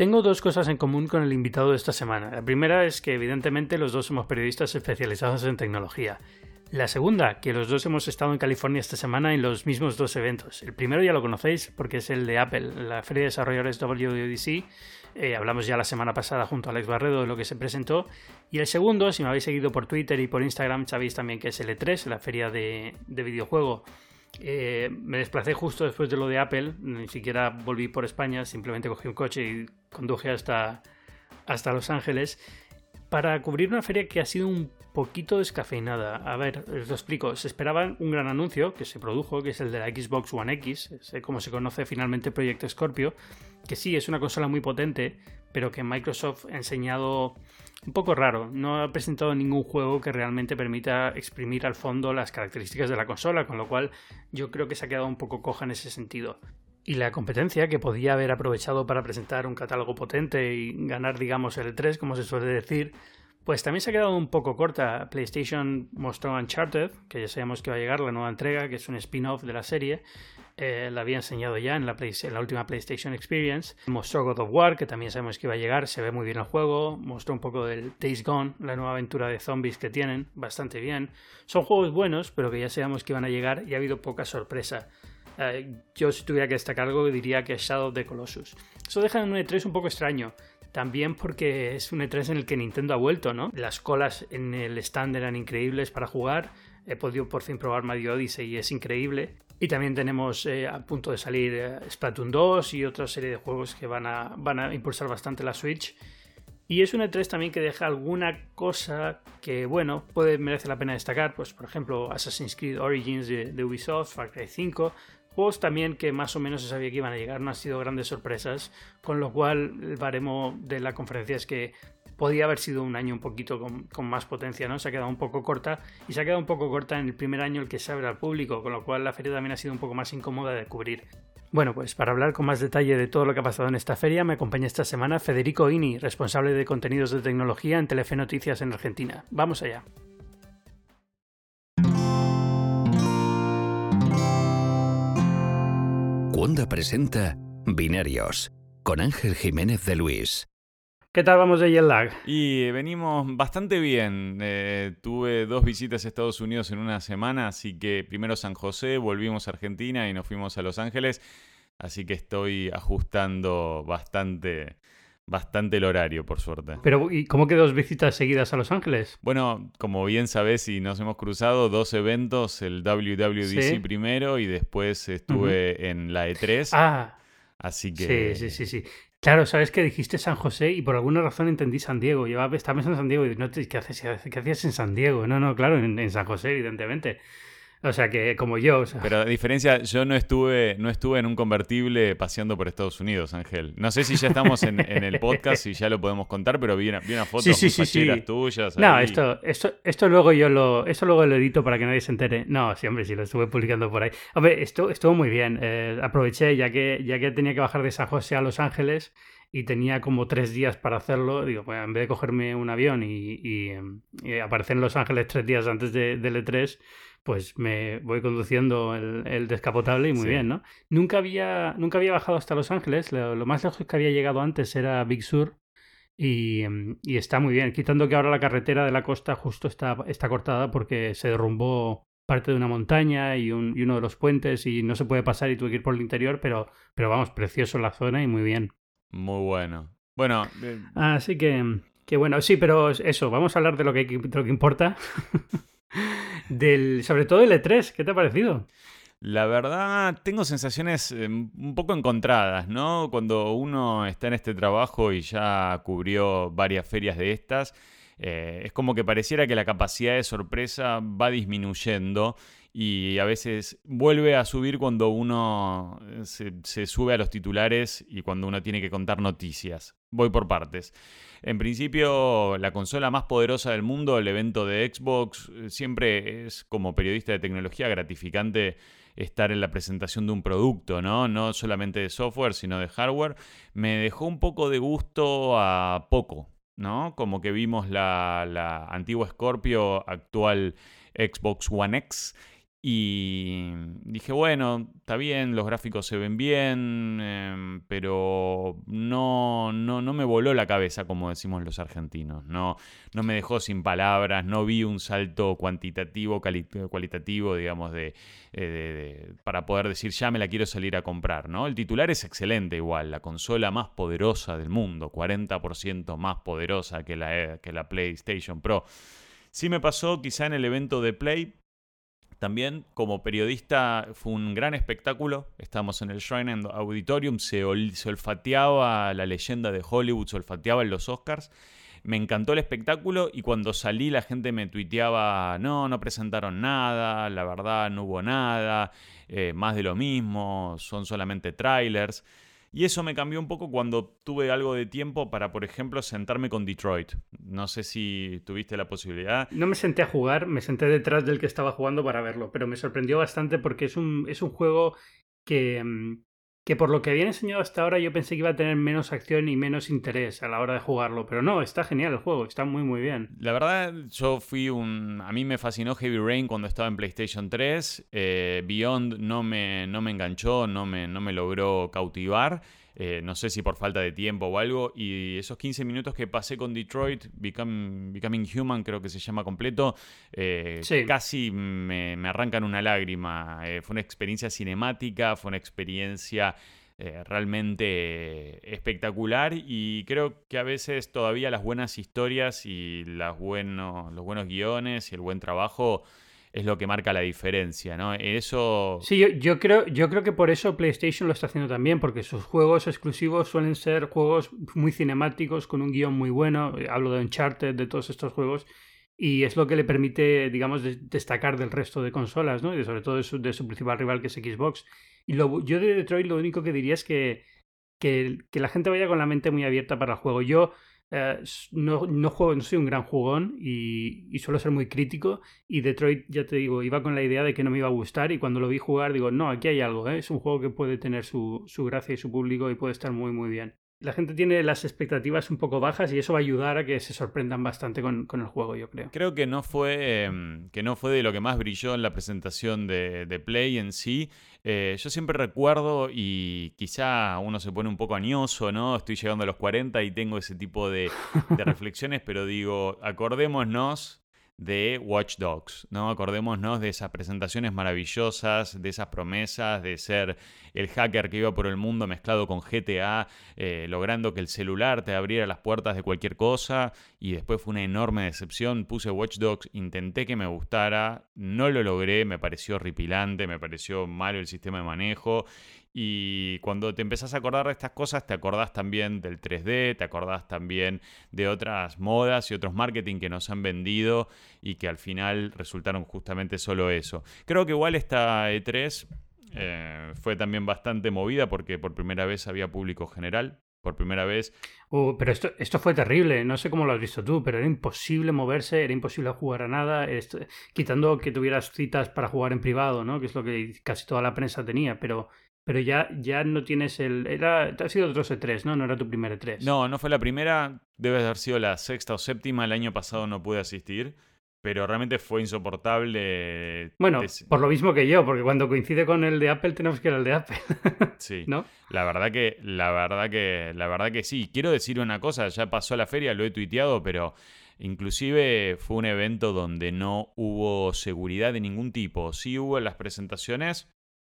Tengo dos cosas en común con el invitado de esta semana. La primera es que evidentemente los dos somos periodistas especializados en tecnología. La segunda, que los dos hemos estado en California esta semana en los mismos dos eventos. El primero ya lo conocéis porque es el de Apple, la Feria de Desarrolladores WWDC. Eh, hablamos ya la semana pasada junto a Alex Barredo de lo que se presentó. Y el segundo, si me habéis seguido por Twitter y por Instagram, sabéis también que es el E3, la feria de, videojuego. Eh, me desplacé justo después de lo de Apple, ni siquiera volví por España, simplemente cogí un coche y conduje hasta, hasta Los Ángeles para cubrir una feria que ha sido un poquito descafeinada. A ver, os lo explico. Se esperaba un gran anuncio que se produjo, que es el de la Xbox One X, como se conoce finalmente Proyecto Scorpio, que sí es una consola muy potente, pero que Microsoft ha enseñado un poco raro. No ha presentado ningún juego que realmente permita exprimir al fondo las características de la consola, con lo cual yo creo que se ha quedado un poco coja en ese sentido. Y la competencia, que podía haber aprovechado para presentar un catálogo potente y ganar, digamos, el 3, como se suele decir, pues también se ha quedado un poco corta. PlayStation mostró Uncharted, que ya sabemos que va a llegar, la nueva entrega, que es un spin-off de la serie. Eh, la había enseñado ya en la, última PlayStation Experience. Mostró God of War, que también sabemos que iba a llegar, se ve muy bien el juego. Mostró un poco del Days Gone, la nueva aventura de zombies que tienen, bastante bien. Son juegos buenos, pero que ya sabemos que iban a llegar y ha habido poca sorpresa. Eh, yo si tuviera que destacar algo diría que Shadow of the Colossus. Eso deja en un E3 un poco extraño. También porque es un E3 en el que Nintendo ha vuelto, ¿no? Las colas en el stand eran increíbles para jugar. He podido por fin probar Mario Odyssey y es increíble. Y también tenemos eh, a punto de salir eh, Splatoon 2 y otra serie de juegos que van a, van a impulsar bastante la Switch. Y es un E3 también que deja alguna cosa que, bueno, puede merecer la pena destacar. Pues, por ejemplo, Assassin's Creed Origins de, de Ubisoft, Far Cry 5, Juegos también que más o menos se sabía que iban a llegar, no han sido grandes sorpresas, con lo cual el baremo de la conferencia es que podía haber sido un año un poquito con, más potencia, ¿no? Se ha quedado un poco corta y se ha quedado un poco corta en el primer año el que se abre al público, con lo cual la feria también ha sido un poco más incómoda de cubrir. Bueno, pues para hablar con más detalle de todo lo que ha pasado en esta feria, me acompaña esta semana Federico Ini, responsable de contenidos de tecnología en Telefe Noticias en Argentina. Vamos allá. Wanda presenta Binarios con Ángel Jiménez de Luis. ¿Qué tal vamos de jet lag? Y venimos bastante bien. Eh, tuve dos visitas a Estados Unidos en una semana, así que primero San José, volvimos a Argentina y nos fuimos a Los Ángeles. Así que estoy ajustando bastante bastante el horario, por suerte. Pero, ¿y cómo que dos visitas seguidas a Los Ángeles? Bueno, como bien sabes y nos hemos cruzado, dos eventos, el WWDC primero y después estuve en la E3. Ah. Así que... Sí, sí, sí, sí. Claro, sabes que dijiste San José y por alguna razón entendí San Diego. Yo estaba pensando en San Diego y no, ¿qué, haces, ¿qué hacías en San Diego? No, no, claro, en San José, evidentemente. O sea, que como yo. Pero a diferencia, yo no estuve, no estuve en un convertible paseando por Estados Unidos, Ángel. No sé si ya estamos en, el podcast y ya lo podemos contar, pero vi una, vi una foto sí, sí, sí, tuyas. No, esto, esto, esto luego yo lo, esto luego lo edito para que nadie se entere. No, sí, hombre, sí, lo estuve publicando por ahí. Hombre, esto estuvo muy bien. Eh, aproveché, ya que, ya que tenía que bajar de San José a Los Ángeles y tenía como tres días para hacerlo, digo, pues en vez de cogerme un avión y, aparecer en Los Ángeles tres días antes de, del E3 pues me voy conduciendo el, descapotable y muy bien, ¿no? Nunca había, nunca había bajado hasta Los Ángeles, lo, más lejos que había llegado antes era Big Sur y, y, está muy bien, quitando que ahora la carretera de la costa justo está, está cortada porque se derrumbó parte de una montaña y, un, y uno de los puentes y no se puede pasar y tuve que ir por el interior, pero, pero vamos, precioso la zona y muy bien. Muy bueno. Bueno. Eh, Así que, que bueno, sí, pero eso, vamos a hablar de lo que, de lo que importa. Del, sobre todo el E3, ¿qué te ha parecido? La verdad, tengo sensaciones eh, un poco encontradas, ¿no? Cuando uno está en este trabajo y ya cubrió varias ferias de estas, eh, es como que pareciera que la capacidad de sorpresa va disminuyendo y a veces vuelve a subir cuando uno eh, se, sube a los titulares y cuando uno tiene que contar noticias. Voy por partes. En principio, la consola más poderosa del mundo, el evento de Xbox, eh, siempre es como periodista de tecnología gratificante estar en la presentación de un producto, ¿no? No solamente de software, sino de hardware. Me dejó un poco de gusto a poco, ¿no? Como que vimos la, la antigua Scorpio, actual Xbox One X Y dije, bueno, está bien, los gráficos se ven bien, em, pero no, no, no, me voló la cabeza, como decimos los argentinos. No, no me dejó sin palabras, no vi un salto cuantitativo, cualitativo, digamos, de, para poder decir, ya me la quiero salir a comprar. ¿no? El titular es excelente igual, la consola más poderosa del mundo, 40% más poderosa que la, que la PlayStation Pro. Sí me pasó quizá en el evento de Play, también como periodista fue un gran espectáculo. Estamos en el Shrine Auditorium, se, olfateaba la leyenda de Hollywood, se olfateaba en los Oscars. Me encantó el espectáculo y cuando salí la gente me tuiteaba, no, no presentaron nada, la verdad no hubo nada, eh, más de lo mismo, son solamente trailers. Y eso me cambió un poco cuando tuve algo de tiempo para, por ejemplo, sentarme con Detroit. No sé si tuviste la posibilidad. No me senté a jugar, me senté detrás del que estaba jugando para verlo, pero me sorprendió bastante porque es un, es un juego que, mm, que por lo que habían enseñado hasta ahora yo pensé que iba a tener menos acción y menos interés a la hora de jugarlo, pero no, está genial el juego, está muy muy bien. La verdad, yo fui un... A mí me fascinó Heavy Rain cuando estaba en PlayStation 3, eh, Beyond no me, no me enganchó, no me, no me logró cautivar. Eh, no sé si por falta de tiempo o algo, y esos 15 minutos que pasé con Detroit, Becoming Human creo que se llama completo, eh, casi me, arrancan una lágrima. Eh, fue una experiencia cinemática, fue una experiencia realmente espectacular y creo que a veces todavía las buenas historias y las buenos, los buenos guiones y el buen trabajo es lo que marca la diferencia, ¿no? Eso... Sí, yo, creo, yo creo que por eso PlayStation lo está haciendo también, porque sus juegos exclusivos suelen ser juegos muy cinemáticos, con un guion muy bueno, hablo de Uncharted, de todos estos juegos, y es lo que le permite, digamos, destacar del resto de consolas, ¿no? Y sobre todo de su, de su principal rival que es Xbox. Y lo, yo de Detroit lo único que diría es que, que, que la gente vaya con la mente muy abierta para el juego. Yo eh, no, no, juego, no soy un gran jugón y, suelo ser muy crítico. Y Detroit, ya te digo, iba con la idea de que no me iba a gustar. Y cuando lo vi jugar, digo, no, aquí hay algo. ¿eh? Es un juego que puede tener su, su gracia y su público y puede estar muy, muy bien la gente tiene las expectativas un poco bajas y eso va a ayudar a que se sorprendan bastante con, el juego, yo creo. Creo que no fue, em, que no fue de lo que más brilló en la presentación de, Play en sí. Eh, yo siempre recuerdo, y quizá uno se pone un poco añoso, ¿no? Estoy llegando a los 40 y tengo ese tipo de, de reflexiones, pero digo, acordémonos de Watch Dogs, ¿no? Acordémonos de esas presentaciones maravillosas, de esas promesas de ser el hacker que iba por el mundo mezclado con GTA, eh, logrando que el celular te abriera las puertas de cualquier cosa, y después fue una enorme decepción. Puse Watch Dogs, intenté que me gustara, no lo logré, me pareció horripilante, me pareció malo el sistema de manejo, y cuando te empezás a acordar de estas cosas, te acordás también del 3D, te acordás también de otras modas y otros marketing que nos han vendido y que al final resultaron justamente solo eso. Creo que igual esta E3 eh, fue también bastante movida porque por primera vez había público general. Por primera vez. Uh, pero esto, esto fue terrible, no sé cómo lo has visto tú, pero era imposible moverse, era imposible jugar a nada, quitando que tuvieras citas para jugar en privado, ¿no? Que es lo que casi toda la prensa tenía, pero pero ya, ya no tienes el. Era, ha sido otro E3, ¿no? No era tu primer E3. No, no fue la primera. Debe haber sido la sexta o séptima. El año pasado no pude asistir. Pero realmente fue insoportable. Bueno, por lo mismo que yo, porque cuando coincide con el de Apple tenemos que ir al de Apple. sí. ¿No? La verdad que, la verdad que, la verdad que sí. Quiero decir una cosa, ya pasó la feria, lo he tuiteado, pero inclusive fue un evento donde no hubo seguridad de ningún tipo. Sí hubo en las presentaciones,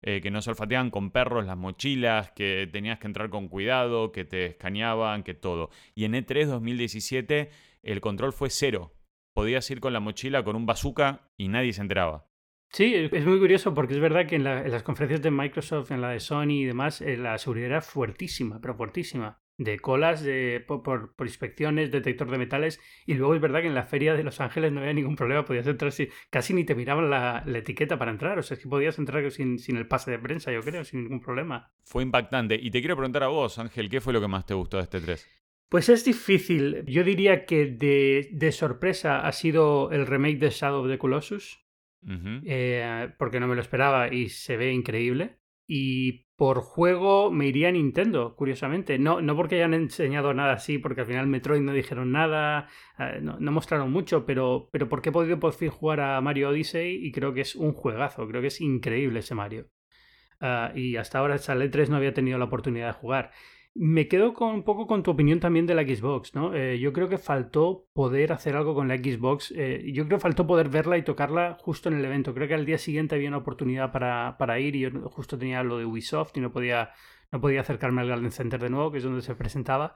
eh, que no se olfateaban con perros las mochilas, que tenías que entrar con cuidado, que te escaneaban, que todo. Y en E3 2017 el control fue cero. Podías ir con la mochila con un bazooka y nadie se enteraba. Sí, es muy curioso porque es verdad que en, las conferencias de Microsoft, en la de Sony y demás, eh, la seguridad era fuertísima, pero fuertísima de colas de, por, inspecciones, detector de metales. Y luego es verdad que en la feria de Los Ángeles no había ningún problema, podías entrar, si, casi ni te miraban la, etiqueta para entrar. O sea, es que podías entrar sin, sin el pase de prensa, yo creo, sin ningún problema. Fue impactante. Y te quiero preguntar a vos, Ángel, ¿qué fue lo que más te gustó de este 3? Pues es difícil. Yo diría que de, de sorpresa ha sido el remake de Shadow of the Colossus. Eh, porque no me lo esperaba y se ve increíble. Y por juego me iría a Nintendo, curiosamente. No, no porque hayan enseñado nada así, porque al final Metroid no dijeron nada, eh, no, mostraron mucho, pero, pero porque he podido por fin jugar a Mario Odyssey y creo que es un juegazo, creo que es increíble ese Mario. Ah, y hasta ahora el 3 no había tenido la oportunidad de jugar. Me quedo con, un poco con tu opinión también de la Xbox, ¿no? Eh, yo creo que faltó poder hacer algo con la Xbox. Eh, yo creo que faltó poder verla y tocarla justo en el evento. Creo que al día siguiente había una oportunidad para, para ir y yo justo tenía lo de Ubisoft y no podía, no podía acercarme al Garden Center de nuevo, que es donde se presentaba.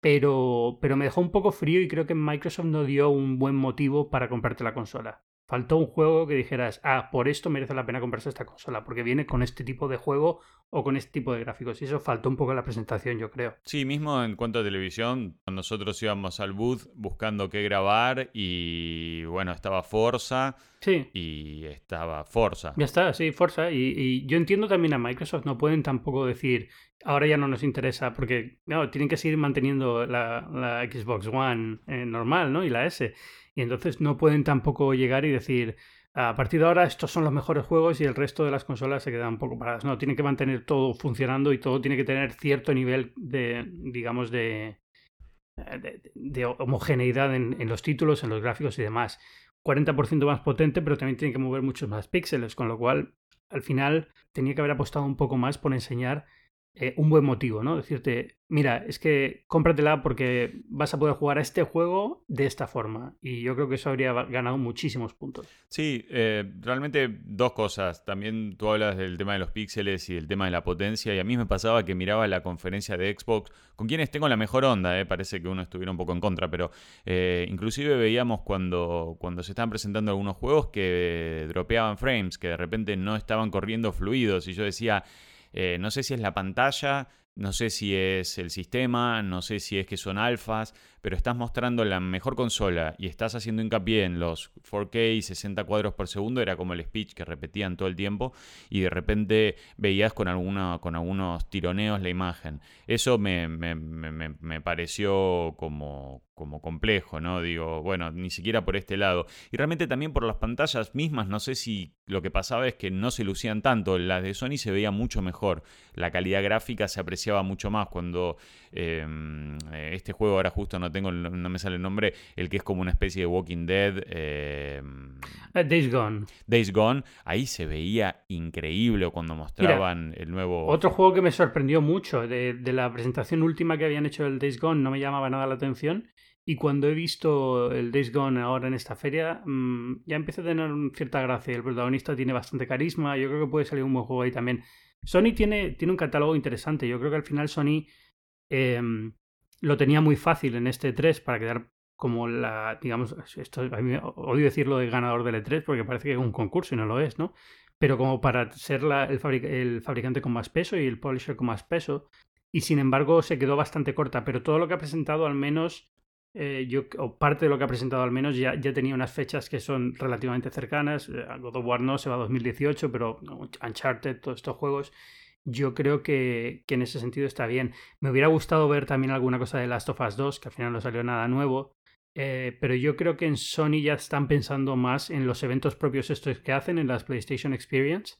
Pero, pero me dejó un poco frío y creo que Microsoft no dio un buen motivo para comprarte la consola. Faltó un juego que dijeras, ah, por esto merece la pena comprarse esta consola, porque viene con este tipo de juego o con este tipo de gráficos. Y eso faltó un poco en la presentación, yo creo. Sí, mismo en cuanto a televisión, nosotros íbamos al booth buscando qué grabar y bueno, estaba Forza. Sí. Y estaba Forza. Ya está, sí, Forza. Y, yo entiendo también a Microsoft, no pueden tampoco decir, ahora ya no nos interesa, porque no, tienen que seguir manteniendo la, Xbox One eh, normal, ¿no? Y la S. Y entonces no pueden tampoco llegar y decir, a partir de ahora estos son los mejores juegos y el resto de las consolas se quedan un poco paradas. No, tienen que mantener todo funcionando y todo tiene que tener cierto nivel de, digamos, de, de, homogeneidad en, en, los títulos, en los gráficos y demás. 40% más potente, pero también tiene que mover muchos más píxeles, con lo cual al final tenía que haber apostado un poco más por enseñar eh, un buen motivo, ¿no? Decirte, mira, es que cómpratela porque vas a poder jugar a este juego de esta forma. Y yo creo que eso habría ganado muchísimos puntos. Sí, eh, realmente dos cosas. También tú hablas del tema de los píxeles y del tema de la potencia. Y a mí me pasaba que miraba la conferencia de Xbox, con quienes tengo la mejor onda, eh, parece que uno estuviera un poco en contra, pero inclusive veíamos cuando, cuando se estaban presentando algunos juegos que dropeaban frames, que de repente no estaban corriendo fluidos. Y yo decía eh, no sé si es la pantalla, no sé si es el sistema, no sé si es que son alfas, pero estás mostrando la mejor consola y estás haciendo hincapié en los 4K y 60 cuadros por segundo, era como el speech que repetían todo el tiempo y de repente veías con, alguna, con algunos tironeos la imagen. Eso me, me, me, pareció como, como complejo, ¿no? Digo, bueno, ni siquiera por este lado. Y realmente también por las pantallas mismas, no sé si lo que pasaba es que no se lucían tanto, las de Sony se veía mucho mejor, la calidad gráfica se apreciaba mucho más cuando em, eh, este juego ahora justo no tengo, no me sale el nombre, el que es como una especie de Walking Dead. Eh, Days Gone. Days Gone, ahí se veía increíble cuando mostraban el nuevo... Otro juego que me sorprendió mucho de, de la presentación última que habían hecho del Days Gone, no me llamaba nada la atención y cuando he visto el Days Gone ahora en esta feria, mm, ya empieza a tener cierta gracia. El protagonista tiene bastante carisma. Yo creo que puede salir un buen juego ahí también. Sony tiene, tiene un catálogo interesante. Yo creo que al final Sony em, lo tenía muy fácil en este 3 para quedar como la, digamos, esto, a odio decirlo de ganador del E3 porque parece que es un concurso y no lo es, ¿no? Pero como para ser el fabricante con más peso y el publisher con más peso. Y sin embargo se quedó bastante corta, pero todo lo que ha presentado al menos eh, yo, o parte de lo que ha presentado al menos, ya, ya tenía unas fechas que son relativamente cercanas. Eh, God of War no se va a 2018, pero Uncharted, todos estos juegos, yo creo que, que, en ese sentido está bien. Me hubiera gustado ver también alguna cosa de Last of Us 2, que al final no salió nada nuevo. Eh, pero yo creo que en Sony ya están pensando más en los eventos propios estos que hacen, en las PlayStation Experience.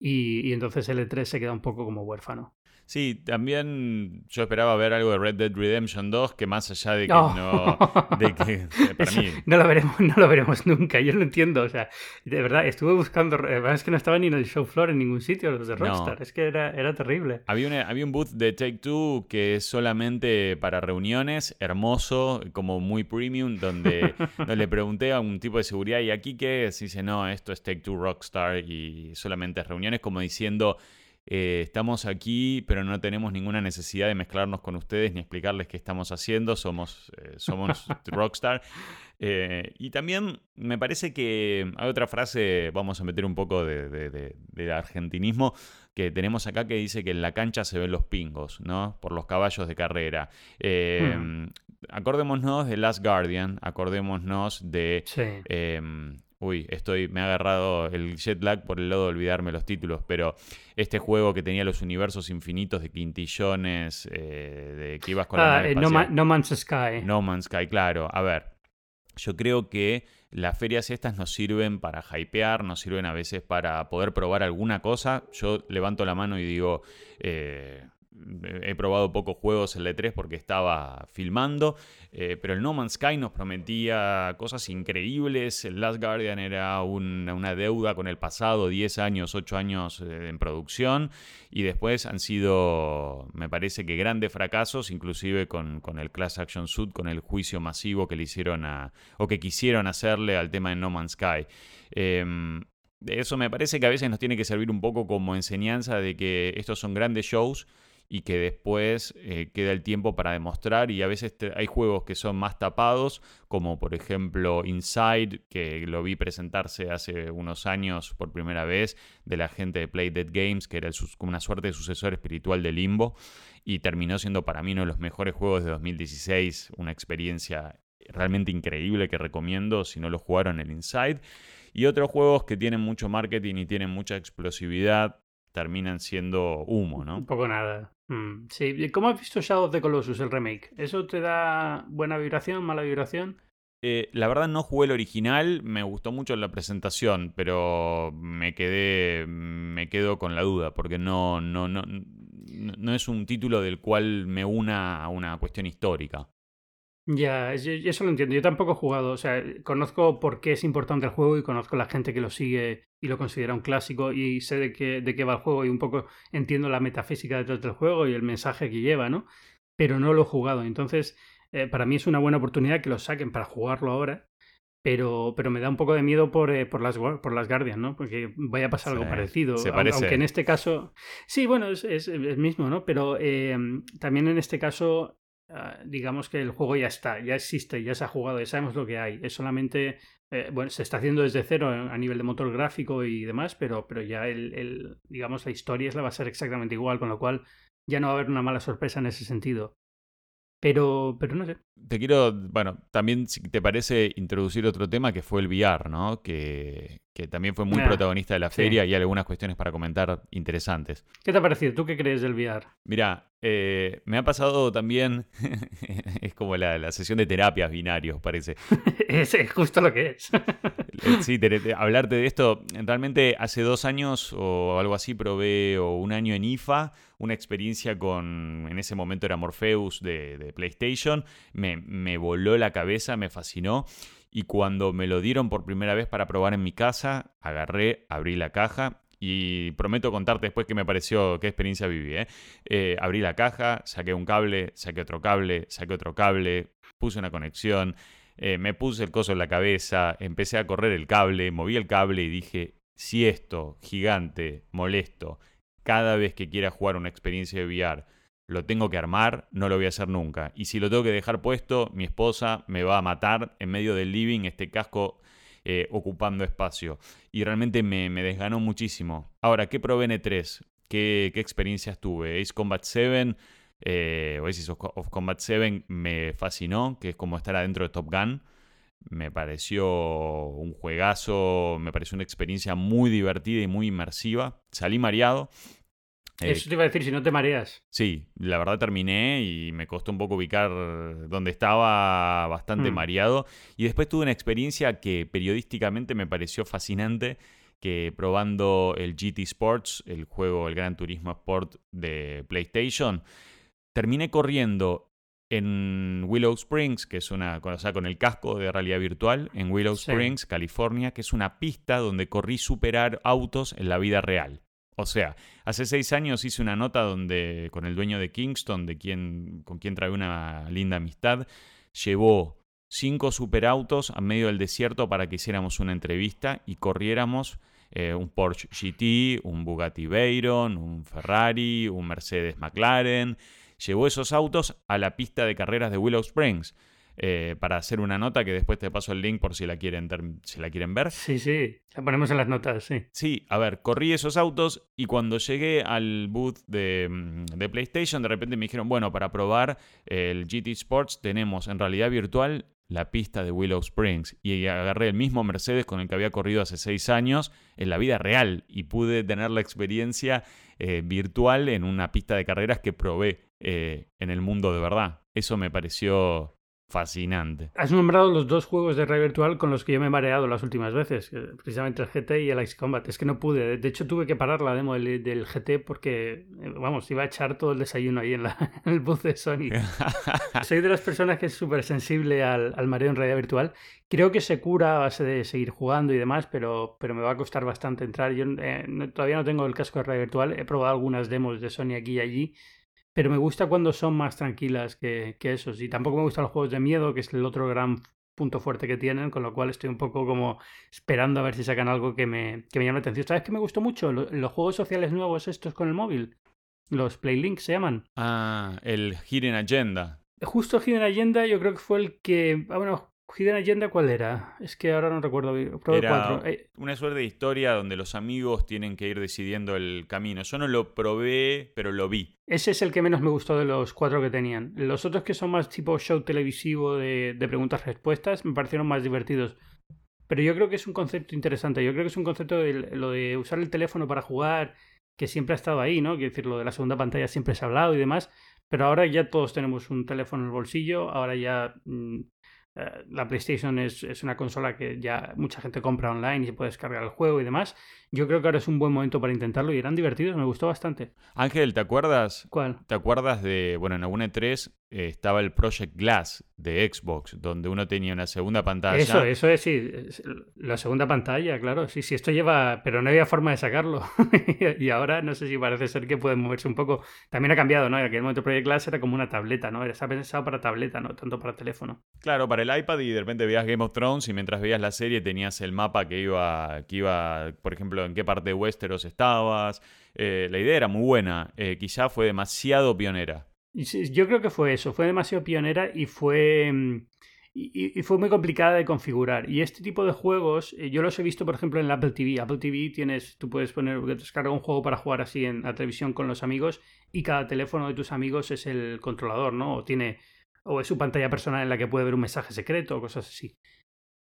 Y, y entonces el E3 se queda un poco como huérfano. Sí, también yo esperaba ver algo de Red Dead Redemption 2, que más allá de que no. de que, eh, para mí... no, lo veremos, no lo veremos nunca, yo lo entiendo. O sea, de verdad, estuve buscando. Es que no estaba ni en el show floor en ningún sitio, los de Rockstar. Es que era, era terrible. Había, había un booth de Take Two que es solamente para reuniones, hermoso, como muy premium, donde, le pregunté a un tipo de seguridad, ¿y aquí qué es? Y dice, no, esto es Take Two Rockstar y solamente reuniones, como diciendo. Eh, estamos aquí, pero no tenemos ninguna necesidad de mezclarnos con ustedes ni explicarles qué estamos haciendo. Somos, eh, somos Rockstar. Eh, y también me parece que hay otra frase, vamos a meter un poco de, argentinismo, que tenemos acá que dice que en la cancha se ven los pingos, ¿no? Por los caballos de carrera. Hmm. Acordémonos de Last Guardian, acordémonos de Uy, estoy, me ha agarrado el jet lag por el lado de olvidarme los títulos, pero este juego que tenía los universos infinitos de quintillones, eh, de que ibas con la ah, eh, no, Man's Sky. No Man's Sky, claro. A ver, yo creo que las ferias estas nos sirven para hypear, nos sirven a veces para poder probar alguna cosa. Yo levanto la mano y digo, eh, he probado pocos juegos el E3 porque estaba filmando, eh, pero el No Man's Sky nos prometía cosas increíbles. El Last Guardian era una deuda con el pasado, 10 años, 8 años eh, en producción, y después han sido, me parece que grandes fracasos, inclusive con, el Class Action Suit, con el juicio masivo que le hicieron a, o que quisieron hacerle al tema de No Man's Sky. Em, eso me parece que a veces nos tiene que servir un poco como enseñanza de que estos son grandes shows y que después eh, queda el tiempo para demostrar y a veces hay juegos que son más tapados, como por ejemplo Inside, que lo vi presentarse hace unos años por primera vez de la gente de Play Dead Games, que era como una suerte de sucesor espiritual de Limbo, y terminó siendo para mí uno de los mejores juegos de 2016, una experiencia realmente increíble que recomiendo si no lo jugaron el Inside. Y otros juegos que tienen mucho marketing y tienen mucha explosividad, terminan siendo humo, ¿no? Un poco nada. Mm, sí, ¿cómo has visto Shadow of the Colossus, el remake? ¿Eso te da buena vibración, mala vibración? Eh, la verdad no jugué el original, me gustó mucho la presentación, pero me quedé, me quedo con la duda, porque no, no, no, no es un título del cual me una a una cuestión histórica. Ya, eso lo entiendo. Yo tampoco he jugado, o sea, conozco por qué es importante el juego y conozco la gente que lo sigue y lo considera un clásico y sé de qué, de qué va el juego y un poco entiendo la metafísica detrás del juego y el mensaje que lleva, ¿no? Pero no lo he jugado. Entonces, eh, para mí es una buena oportunidad que lo saquen para jugarlo ahora. Pero, pero me da un poco de miedo por, eh, por, las, por las Guardian, ¿no? Porque vaya a pasar algo parecido. Aunque en este caso. Sí, bueno, es, es el mismo, ¿no? Pero eh, también en este caso Ah, digamos que el juego ya está, ya existe, ya se ha jugado, ya sabemos lo que hay. Es solamente, eh, bueno, se está haciendo desde cero a nivel de motor gráfico y demás, pero, pero ya el, el, digamos, la historia es la va a ser exactamente igual, con lo cual ya no va a haber una mala sorpresa en ese sentido. Pero, pero no sé. Te quiero, bueno, también si te parece introducir otro tema que fue el VR, ¿no? Que, que también fue muy ah, protagonista de la feria y algunas cuestiones para comentar interesantes. ¿Qué te ha parecido? ¿Tú qué crees del VR? Mira, eh, me ha pasado también, es como la, sesión de terapias binarios, parece. es, justo lo que es. Eh, sí, hablarte de esto, realmente hace dos años o algo así probé, o un año en IFA, una experiencia con, en ese momento era Morpheus de, PlayStation, me, me voló la cabeza, me fascinó. Y cuando me lo dieron por primera vez para probar en mi casa, agarré, abrí la caja y prometo contarte después qué me pareció, qué experiencia viví. ¿eh? ¿eh? abrí la caja, saqué un cable, saqué otro cable, saqué otro cable, puse una conexión, eh, me puse el coso en la cabeza, empecé a correr el cable, moví el cable y dije, si esto, gigante, molesto, cada vez que quiera jugar una experiencia de VR, lo tengo que armar, no lo voy a hacer nunca. Y si lo tengo que dejar puesto, mi esposa me va a matar en medio del living, este casco eh, ocupando espacio. Y realmente me, desganó muchísimo. Ahora, ¿qué probé en E3? ¿Qué, qué experiencias tuve? Ace Combat 7, eh, Ace of Combat 7 me fascinó, que es como estar adentro de Top Gun. Me pareció un juegazo, me pareció una experiencia muy divertida y muy inmersiva. Salí mareado, eh, Eso te iba a decir, si no te mareas. Sí, la verdad terminé y me costó un poco ubicar donde estaba bastante mm. mareado. Y después tuve una experiencia que periodísticamente me pareció fascinante, que probando el GT Sports, el juego, el Gran Turismo Sport de PlayStation, terminé corriendo en Willow Springs, que es una, o sea, con el casco de realidad virtual, en Willow Springs, California, que es una pista donde corrí superar autos en la vida real. O sea, hace seis años hice una nota donde con el dueño de Kingston, de quien, con quien trae una linda amistad, llevó cinco superautos a medio del desierto para que hiciéramos una entrevista y corriéramos eh, un Porsche GT, un Bugatti Veyron, un Ferrari, un Mercedes McLaren. Llevó esos autos a la pista de carreras de Willow Springs. Eh, para hacer una nota que después te paso el link por si la quieren, si la quieren ver. Sí, sí, la ponemos en las notas, sí. Sí, a ver, corrí esos autos y cuando llegué al booth de, mm, de PlayStation, de repente me dijeron, bueno, para probar el GT Sports tenemos en realidad virtual la pista de Willow Springs y agarré el mismo Mercedes con el que había corrido hace seis años en la vida real y pude tener la experiencia eh, virtual en una pista de carreras que probé eh, en el mundo de verdad. Eso me pareció fascinante. Has nombrado los dos juegos de realidad virtual con los que yo me he mareado las últimas veces, precisamente el GT y el Ice Combat. Es que no pude, de hecho tuve que parar la demo del, GT porque, eh, vamos, iba a echar todo el desayuno ahí en, la, el bus de Sony. Soy de las personas que es súper sensible al, al, mareo en realidad virtual. Creo que se cura a base de seguir jugando y demás, pero, pero me va a costar bastante entrar. Yo eh, todavía no tengo el casco de realidad virtual, he probado algunas demos de Sony aquí y allí pero me gusta cuando son más tranquilas que, que esos. Y tampoco me gustan los juegos de miedo, que es el otro gran punto fuerte que tienen, con lo cual estoy un poco como esperando a ver si sacan algo que me, que me llame la atención. ¿Sabes qué me gustó mucho? Los, juegos sociales nuevos estos con el móvil. Los Playlinks se llaman. Ah, el Hidden Agenda. Justo Hidden Agenda yo creo que fue el que... Ah, bueno, Hidden Agenda, ¿cuál era? Es que ahora no recuerdo. era eh, una suerte de historia donde los amigos tienen que ir decidiendo el camino. Yo no lo probé, pero lo vi. Ese es el que menos me gustó de los cuatro que tenían. Los otros que son más tipo show televisivo de, preguntas-respuestas me parecieron más divertidos. Pero yo creo que es un concepto interesante. Yo creo que es un concepto de lo de usar el teléfono para jugar, que siempre ha estado ahí, ¿no? Quiero decir, lo de la segunda pantalla siempre se ha hablado y demás. Pero ahora ya todos tenemos un teléfono en el bolsillo. Ahora ya mm, eh, la PlayStation es, es, una consola que ya mucha gente compra online y se puede descargar el juego y demás. Yo creo que ahora es un buen momento para intentarlo y eran divertidos, me gustó bastante. Ángel, ¿te acuerdas? ¿Cuál? ¿Te acuerdas de, bueno, en alguna E3 eh, estaba el Project Glass de Xbox, donde uno tenía una segunda pantalla. Eso, eso es, sí. La segunda pantalla, claro. Sí, sí, esto lleva. Pero no había forma de sacarlo. y ahora no sé si parece ser que puede moverse un poco. También ha cambiado, ¿no? En aquel momento Project Glass era como una tableta, ¿no? Era pensado para tableta, no tanto para teléfono. Claro, para el iPad y de repente veías Game of Thrones y mientras veías la serie tenías el mapa que iba, que iba por ejemplo, en qué parte de Westeros estabas. Eh, la idea era muy buena. Eh, quizá fue demasiado pionera. Yo creo que fue eso, fue demasiado pionera y fue, mm, y, fue muy complicada de configurar. Y este tipo de juegos, eh, yo los he visto, por ejemplo, en la Apple TV. Apple TV tienes, tú puedes poner, descargar un juego para jugar así en la televisión con los amigos y cada teléfono de tus amigos es el controlador, ¿no? O tiene, o es su pantalla personal en la que puede ver un mensaje secreto o cosas así.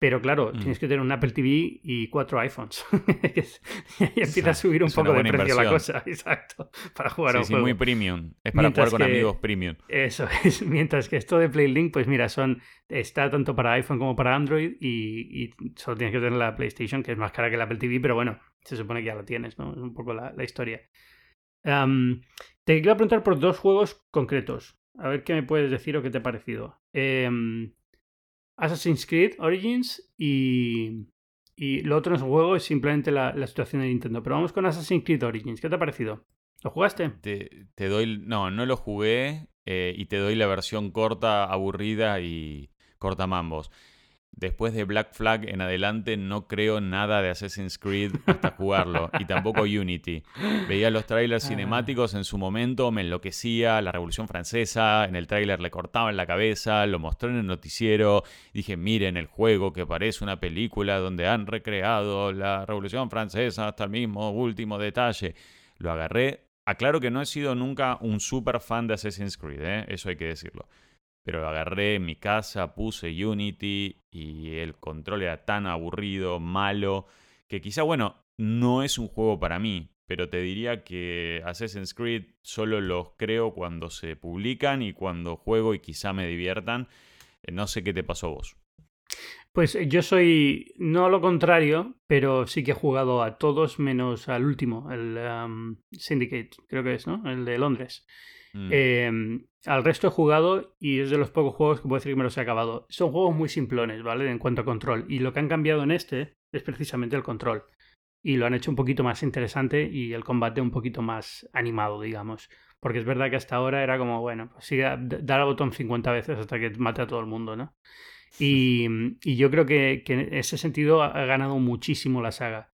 Pero claro, mm. tienes que tener un Apple TV y cuatro iPhones. y empieza a subir un poco de precio la cosa, exacto, para jugar a un sí, juego. muy premium. Es para jugar con amigos premium. Eso es. Mientras que esto de PlayLink, pues mira, son está tanto para iPhone como para Android y, solo tienes que tener la PlayStation, que es más cara que la Apple TV, pero bueno, se supone que ya la tienes, ¿no? Es un poco la, historia. te quiero preguntar por dos juegos concretos. A ver qué me puedes decir o qué te ha parecido. Eh, Assassin's Creed Origins y, y lo otro en su juego es simplemente la, situación de Nintendo. Pero vamos con Assassin's Creed Origins. ¿Qué te ha parecido? ¿Lo jugaste? Te, te doy. No, no lo jugué. Eh, y te doy la versión corta, aburrida y corta mambos. Después de Black Flag en adelante no creo nada de Assassin's Creed hasta jugarlo y tampoco Unity. Veía los trailers ah. cinemáticos en su momento, me enloquecía, la Revolución Francesa, en el tráiler le cortaban la cabeza, lo mostró en el noticiero, dije, miren el juego que parece una película donde han recreado la Revolución Francesa hasta el mismo último detalle. Lo agarré, aclaro que no he sido nunca un super fan de Assassin's Creed, ¿eh? eso hay que decirlo pero agarré mi casa, puse Unity y el control era tan aburrido, malo, que quizá, bueno, no es un juego para mí, pero te diría que Assassin's Creed solo los creo cuando se publican y cuando juego y quizá me diviertan. Eh, no sé qué te pasó vos. Pues eh, yo soy no lo contrario, pero sí que he jugado a todos menos al último, el Syndicate, creo que es, ¿no? El de Londres. Mm. Em, al resto he jugado y es de los pocos juegos que puedo decir que me los he acabado. Son juegos muy simplones, ¿vale? En cuanto a control. Y lo que han cambiado en este es precisamente el control. Y lo han hecho un poquito más interesante y el combate un poquito más animado, digamos. Porque es verdad que hasta ahora era como, bueno, pues siga, dar al botón 50 veces hasta que mate a todo el mundo, ¿no? Y, y yo creo que, que, en ese sentido ha ganado muchísimo la saga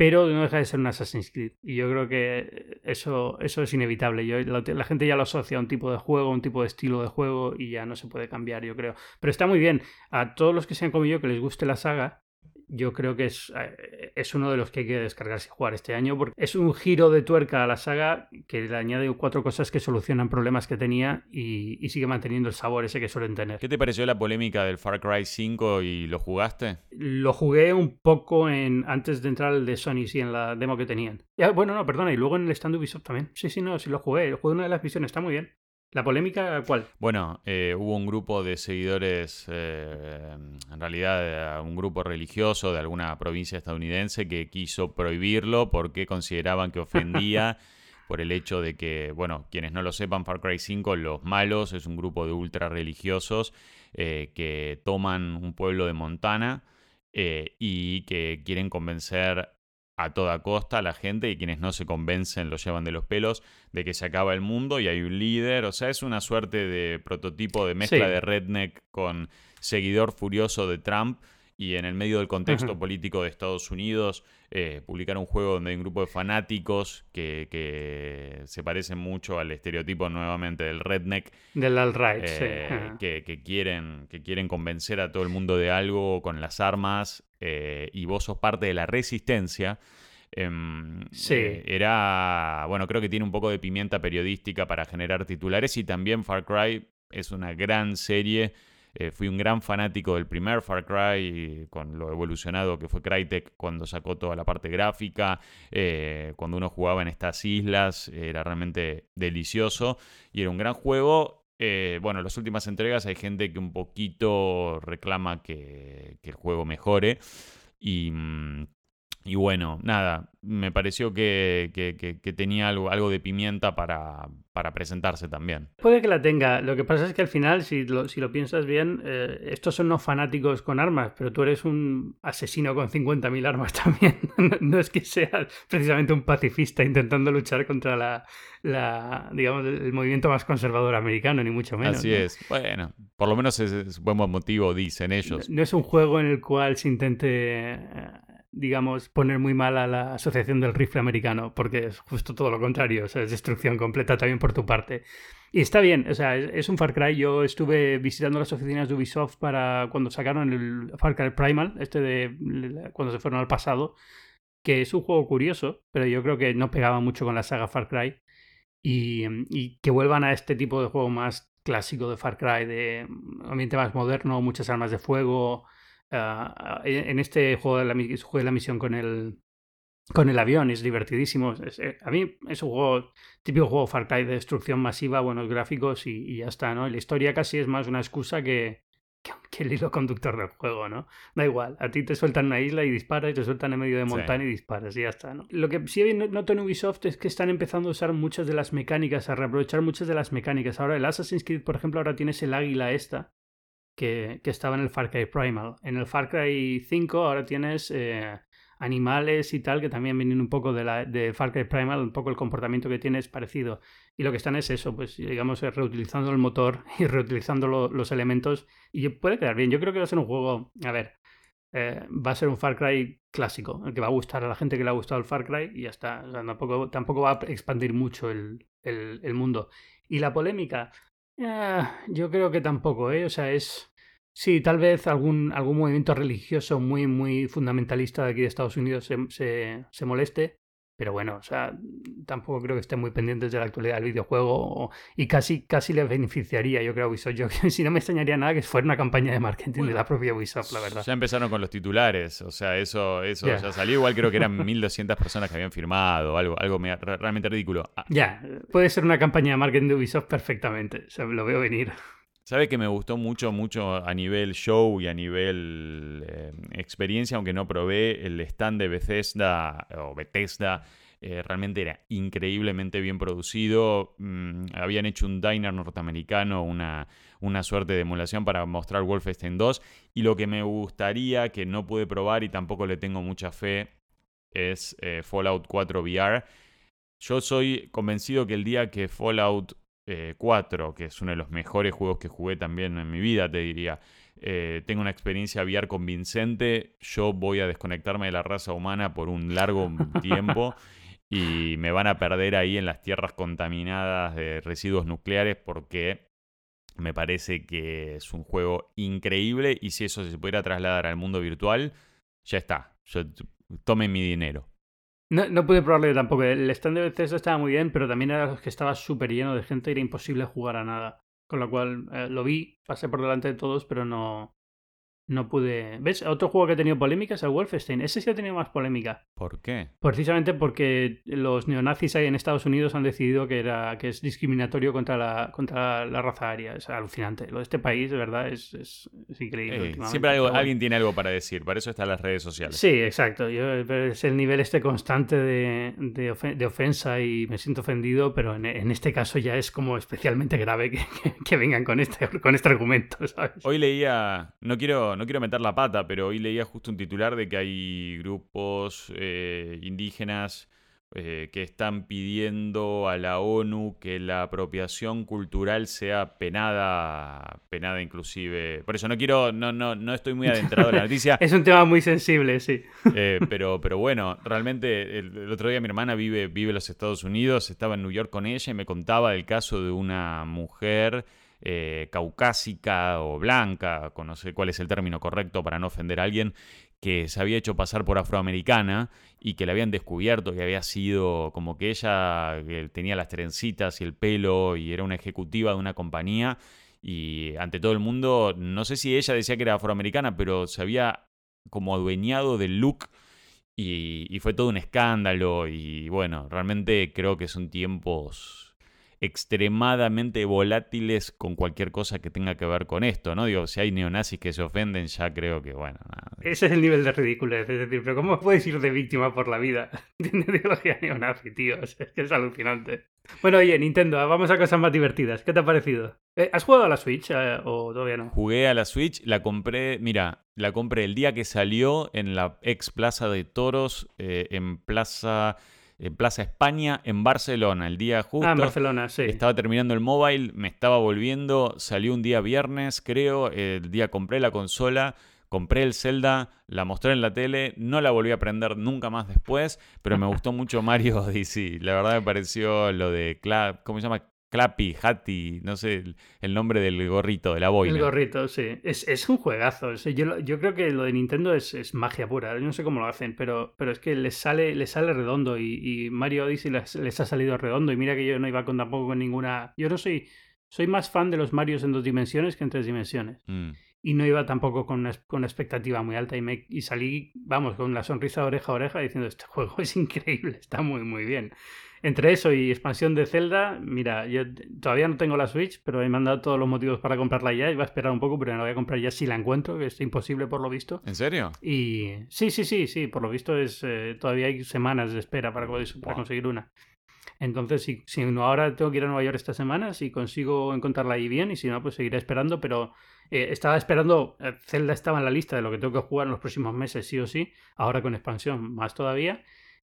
pero no deja de ser un Assassin's Creed. Y yo creo que eso, eso es inevitable. Yo, la, gente ya lo asocia a un tipo de juego, un tipo de estilo de juego y ya no se puede cambiar, yo creo. Pero está muy bien. A todos los que sean como yo, que les guste la saga, yo creo que es, eh, es uno de los que hay que descargarse y jugar este año, porque es un giro de tuerca a la saga que le añade cuatro cosas que solucionan problemas que tenía y, sigue manteniendo el sabor ese que suelen tener. ¿Qué te pareció la polémica del Far Cry 5 y lo jugaste? Lo jugué un poco en antes de entrar al de Sony, sí, en la demo que tenían. bueno, no, perdona, y luego en el stand Ubisoft también. Sí, sí, no, sí lo jugué. Juego de una de las misiones está muy bien. ¿La polémica cuál? Bueno, eh, hubo un grupo de seguidores, eh, en realidad eh, un grupo religioso de alguna provincia estadounidense que quiso prohibirlo porque consideraban que ofendía por el hecho de que, bueno, quienes no lo sepan, Far Cry 5, los malos, es un grupo de ultra religiosos que toman un pueblo de Montana y que quieren convencer a toda costa la gente y quienes no se convencen lo llevan de los pelos de que se acaba el mundo y hay un líder. O sea, es una suerte de prototipo de mezcla de redneck con seguidor furioso de Trump. Y en el medio del contexto político de Estados Unidos, eh, publicar un juego donde hay un grupo de fanáticos que, se parecen mucho al estereotipo nuevamente del redneck. Del alt-right, eh, que, quieren, que quieren convencer a todo el mundo de algo con las armas eh, y vos sos parte de la resistencia. Em, sí. era, bueno, creo que tiene un poco de pimienta periodística para generar titulares y también Far Cry es una gran serie eh, fui un gran fanático del primer Far Cry, con lo evolucionado que fue Crytek cuando sacó toda la parte gráfica, eh, cuando uno jugaba en estas islas, era realmente delicioso y era un gran juego. Eh, bueno, en las últimas entregas hay gente que un poquito reclama que, que el juego mejore. Y, mm, y bueno, nada, me pareció que, que, tenía algo, algo de pimienta para, para, presentarse también. Puede que la tenga. Lo que pasa es que al final, si lo, si lo piensas bien, eh, estos son no fanáticos con armas, pero tú eres un asesino con 50.000 armas también. no es que seas precisamente un pacifista intentando luchar contra la, la digamos, el movimiento más conservador americano, ni mucho menos. Así es. Bueno, por lo menos es, es buen motivo, dicen ellos. No, es un juego en el cual se intente... Digamos, poner muy mal a la Asociación del Rifle Americano, porque es justo todo lo contrario, o sea, es destrucción completa también por tu parte. Y está bien, o sea, es, un Far Cry. Yo estuve visitando las oficinas de Ubisoft para cuando sacaron el Far Cry Primal, este de cuando se fueron al pasado, que es un juego curioso, pero yo creo que no pegaba mucho con la saga Far Cry. Y, y que vuelvan a este tipo de juego más clásico de Far Cry, de ambiente más moderno, muchas armas de fuego, Ah, en este juego de, la, de la misión con el, con el avión, es divertidísimo. Eh, a mí es un juego, típico juego Far Cry de destrucción masiva, buenos gráficos y, ya está, ¿no? la historia casi es más una excusa que, que, el hilo conductor del juego, ¿no? Da igual, a ti te sueltan una isla y disparas, y te sueltan en medio de montaña y disparas y ya está, ¿no? Lo que sí noto en Ubisoft es que están empezando a usar muchas de las mecánicas, a reaprovechar muchas de las mecánicas. Ahora el Assassin's Creed, por ejemplo, ahora tienes el águila esta, que, estaba en el Far Cry Primal. En el Far Cry 5 ahora tienes eh, animales y tal que también vienen un poco de, la, de Far Cry Primal, un poco el comportamiento que tiene es parecido. Y lo que están es eso, pues digamos, eh, reutilizando el motor y reutilizando los elementos. Y puede quedar bien. Yo creo que va a ser un juego, a ver, eh, va a ser un Far Cry clásico, el que va a gustar a la gente que le ha gustado el Far Cry y ya está. tampoco, tampoco va a expandir mucho el, el mundo. Y la polémica, yo creo que tampoco, ¿eh? O sea, es Sí, tal vez algún, algún movimiento religioso muy, muy fundamentalista de aquí de Estados Unidos se, se, moleste, pero bueno, o sea, tampoco creo que estén muy pendientes de la actualidad del videojuego y casi, casi le beneficiaría, yo creo, a Ubisoft. Yo, si no me extrañaría nada que fuera una campaña de marketing de la propia Ubisoft, la verdad. Ya empezaron con los titulares, o sea, eso, eso ya salió. Igual creo que eran 1.200 personas que habían firmado, algo, algo realmente ridículo. Ah. Ya, puede ser una campaña de marketing de Ubisoft perfectamente, o sea, lo veo venir. Sabe que me gustó mucho, mucho a nivel show y a nivel eh, experiencia, aunque no probé el stand de Bethesda o Bethesda. Eh, realmente era increíblemente bien producido. Mm, habían hecho un diner norteamericano, una, una suerte de emulación para mostrar Wolfenstein 2. Y lo que me gustaría, que no pude probar y tampoco le tengo mucha fe, es eh, Fallout 4 VR. Yo soy convencido que el día que Fallout 4, eh, que es uno de los mejores juegos que jugué también en mi vida, te diría. Eh, tengo una experiencia VR convincente, yo voy a desconectarme de la raza humana por un largo tiempo y me van a perder ahí en las tierras contaminadas de residuos nucleares porque me parece que es un juego increíble y si eso se pudiera trasladar al mundo virtual, ya está. Yo, tomen mi dinero. No, no pude probarlo tampoco. El stand de Bethesda estaba muy bien, pero también era que estaba súper lleno de gente y era imposible jugar a nada. Con lo cual eh, lo vi, pasé por delante de todos, pero no, no pude. ¿Ves? Otro juego que ha tenido polémica es el Wolfenstein. Ese sí ha tenido más polémica. ¿Por qué? Precisamente porque los neonazis ahí en Estados Unidos han decidido que era que es discriminatorio contra la, contra la raza aria. Es alucinante. Lo de este país, de verdad, es, es, increíble. siempre alguien tiene algo para decir. Para eso están las redes sociales. Sí, exacto. Yo, es el nivel este constante de, de, ofensa y me siento ofendido, pero en, en, este caso ya es como especialmente grave que, que, vengan con este, con este argumento, ¿sabes? Hoy leía, no quiero no quiero meter la pata, pero hoy leía justo un titular de que hay grupos eh, indígenas eh, que están pidiendo a la ONU que la apropiación cultural sea penada, penada inclusive. Por eso no quiero, no, no, no estoy muy adentrado en la noticia. es un tema muy sensible, sí. Eh, pero, pero bueno, realmente el, otro día mi hermana vive, vive en los Estados Unidos, estaba en New York con ella y me contaba del caso de una mujer eh, caucásica o blanca, no sé cuál es el término correcto para no ofender a alguien, que se había hecho pasar por afroamericana y que la habían descubierto, que había sido como que ella tenía las trencitas y el pelo y era una ejecutiva de una compañía y ante todo el mundo, no sé si ella decía que era afroamericana, pero se había como adueñado del look y, y fue todo un escándalo y bueno, realmente creo que son tiempos extremadamente volátiles con cualquier cosa que tenga que ver con esto, ¿no? Digo, si hay neonazis que se ofenden, ya creo que, bueno. Ese es el nivel de ridículo, es decir, pero ¿cómo puedes ir de víctima por la vida? Tiene ideología neonazi, tío, es que es alucinante. Bueno, oye, Nintendo, vamos a cosas más divertidas. ¿Qué te ha parecido? Eh, ¿Has jugado a la Switch eh, o todavía no? Jugué a la Switch, la compré, mira, la compré el día que salió en la ex Plaza de Toros, eh, en Plaza en Plaza España en Barcelona, el día justo. Ah, en Barcelona, sí. Estaba terminando el mobile, me estaba volviendo, salió un día viernes, creo, el día compré la consola, compré el Zelda, la mostré en la tele, no la volví a aprender nunca más después, pero me gustó mucho Mario Odyssey. La verdad me pareció lo de, ¿cómo se llama? Clappy, Hattie, no sé el, nombre del gorrito, de la boina. El gorrito, sí. Es, un juegazo. yo, yo, creo que lo de Nintendo es, magia pura. Yo no sé cómo lo hacen, pero, pero es que les sale, les sale redondo y, Mario Odyssey les, ha salido redondo. Y mira que yo no iba con tampoco con ninguna... Yo no soy... Soy más fan de los Marios en dos dimensiones que en tres dimensiones. Mm. Y no iba tampoco con una, con expectativa muy alta. Y, me, y salí, vamos, con la sonrisa oreja a oreja diciendo, este juego es increíble, está muy, muy bien entre eso y expansión de Zelda, mira, yo todavía no tengo la Switch, pero he mandado todos los motivos para comprarla ya. Iba a esperar un poco, pero me la voy a comprar ya si la encuentro, que es imposible por lo visto. ¿En serio? Y sí, sí, sí, sí, por lo visto es eh, todavía hay semanas de espera para, conseguir una. Entonces, si, si no ahora tengo que ir a Nueva York esta semana, si consigo encontrarla ahí bien, y si no, pues seguiré esperando, pero eh, estaba esperando, eh, Zelda estaba en la lista de lo que tengo que jugar en los próximos meses, sí o sí, ahora con expansión más todavía.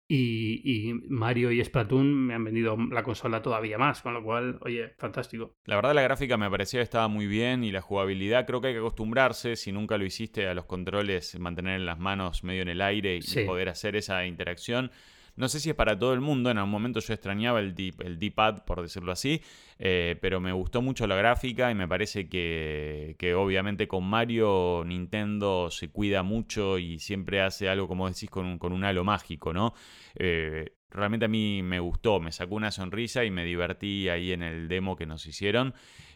Y, Mario y Splatoon me han vendido la consola todavía más, con lo cual, oye, fantástico. La verdad la gráfica me parecía que estaba muy bien y la jugabilidad creo que hay que acostumbrarse, si nunca lo hiciste, a los controles, mantener en las manos medio en el aire y poder hacer esa interacción. No sé si es para todo el mundo, en algún momento yo extrañaba el D-pad, por decirlo así, eh, pero me gustó mucho la gráfica y me parece que, obviamente con Mario Nintendo se cuida mucho y siempre hace algo, como decís, con un, con un halo mágico, ¿no? Eh, realmente a mí me gustó, me sacó una sonrisa y me divertí ahí en el demo que nos hicieron.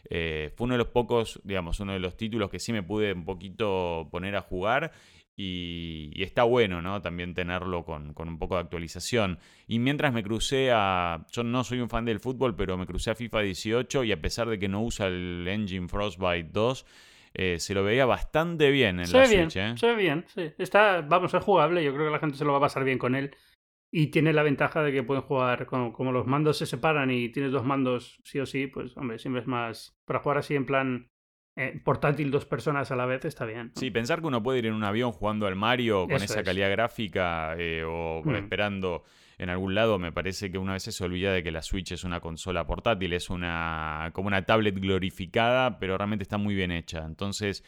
Eh, fue uno de los pocos, digamos, uno de los títulos que sí me pude un poquito poner a jugar y, está bueno, ¿no? También tenerlo con, un poco de actualización. Y mientras me crucé a. Yo no soy un fan del fútbol, pero me crucé a FIFA 18 y a pesar de que no usa el engine Frostbite 2. Eh, se lo veía bastante bien en la Switch, ¿eh? Se ve bien, sí. Está, vamos, es jugable. Yo creo que la gente se lo va a pasar bien con él. Y tiene la ventaja de que pueden jugar, como, como los mandos se separan y tienes dos mandos sí o sí, pues, hombre, siempre es más. Para jugar así en plan eh, portátil dos personas a la vez está bien. Sí, pensar que uno puede ir en un avión jugando al Mario con esa calidad gráfica eh, o mm. esperando en algún lado, me parece que una vez se olvida de que la Switch es una consola portátil, es una como una tablet glorificada, pero realmente está muy bien hecha. Entonces,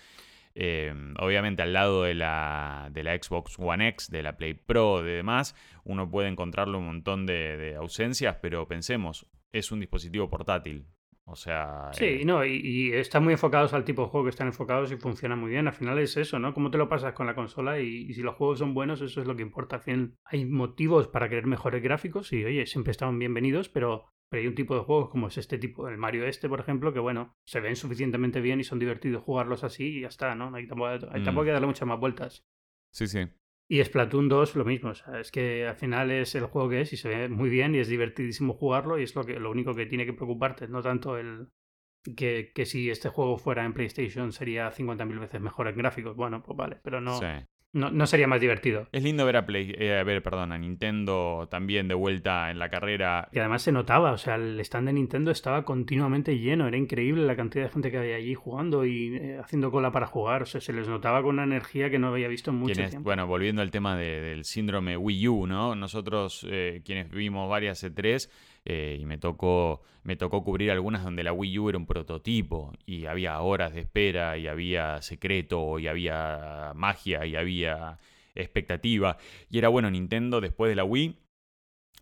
eh, obviamente al lado de la, de la Xbox One X, de la Play Pro, de demás, uno puede encontrarle un montón de ausencias, pero pensemos, es un dispositivo portátil. O sea. Sí, eh, no, y, están muy enfocados al tipo de juego que están enfocados y funciona muy bien. Al final es eso, ¿no? Cómo te lo pasas con la consola y, si los juegos son buenos, eso es lo que importa. Al final hay motivos para querer mejores gráficos y, oye, siempre están bienvenidos, pero Pero hay un tipo de juegos como es este tipo, el Mario este, por ejemplo, que bueno, se ven suficientemente bien y son divertidos jugarlos así y ya está, ¿no? Hay tampoco, hay tampoco Mm. que darle muchas más vueltas. Sí, sí. Y Splatoon 2 lo mismo, o sea, es que al final es el juego que es y se ve muy bien y es divertidísimo jugarlo y es lo, que, lo único que tiene que preocuparte, no tanto el que, que si este juego fuera en PlayStation sería 50.000 veces mejor en gráficos. Bueno, pues vale, pero no. No, no sería más divertido. Es lindo ver a, Play, eh, a ver, perdón, a Nintendo también de vuelta en la carrera. Que además se notaba, o sea, el stand de Nintendo estaba continuamente lleno, era increíble la cantidad de gente que había allí jugando y eh, haciendo cola para jugar, o sea, se les notaba con una energía que no había visto en mucho Quienes- tiempo. bueno, volviendo al tema de- del síndrome Wii U, ¿no? Nosotros, eh, quienes vimos varias E3, eh, y me tocó, me tocó cubrir algunas donde la Wii U era un prototipo y había horas de espera y había secreto y había magia y había expectativa. Y era bueno, Nintendo después de la Wii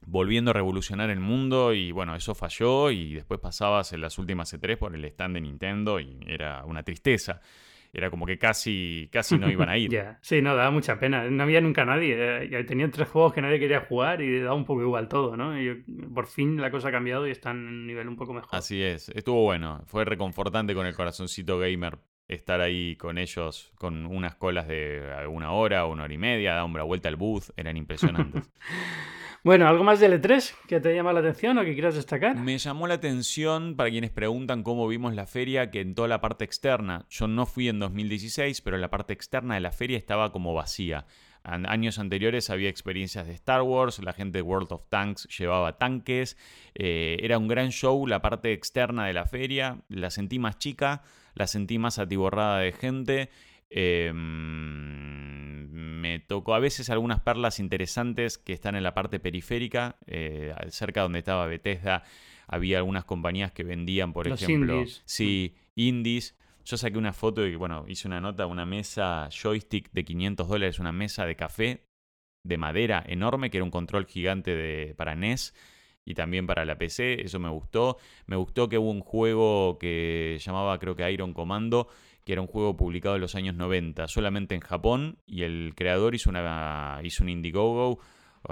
volviendo a revolucionar el mundo y bueno, eso falló y después pasabas en las últimas E3 por el stand de Nintendo y era una tristeza. Era como que casi, casi no iban a ir. Ya, sí, no, daba mucha pena. No había nunca nadie. eh, Tenían tres juegos que nadie quería jugar y daba un poco igual todo, ¿no? Y yo- por fin la cosa ha cambiado y están en un nivel un poco mejor. Así es, estuvo bueno, fue reconfortante con el corazoncito gamer estar ahí con ellos con unas colas de una hora, una hora y media, dar una vuelta al booth, eran impresionantes. Bueno, ¿algo más del E3 que te llama la atención o que quieras destacar? Me llamó la atención, para quienes preguntan cómo vimos la feria, que en toda la parte externa, yo no fui en 2016, pero la parte externa de la feria estaba como vacía. An- años anteriores había experiencias de Star Wars, la gente de World of Tanks llevaba tanques, eh, era un gran show la parte externa de la feria, la sentí más chica, la sentí más atiborrada de gente. Eh, me tocó a veces algunas perlas interesantes que están en la parte periférica, eh, cerca donde estaba Bethesda, había algunas compañías que vendían, por Los ejemplo, indies. sí, indies. Yo saqué una foto y, bueno, hice una nota, una mesa joystick de 500 dólares, una mesa de café de madera enorme, que era un control gigante de, para NES y también para la PC. Eso me gustó. Me gustó que hubo un juego que llamaba, creo que Iron Commando, que era un juego publicado en los años 90, solamente en Japón, y el creador hizo, una, hizo un Indiegogo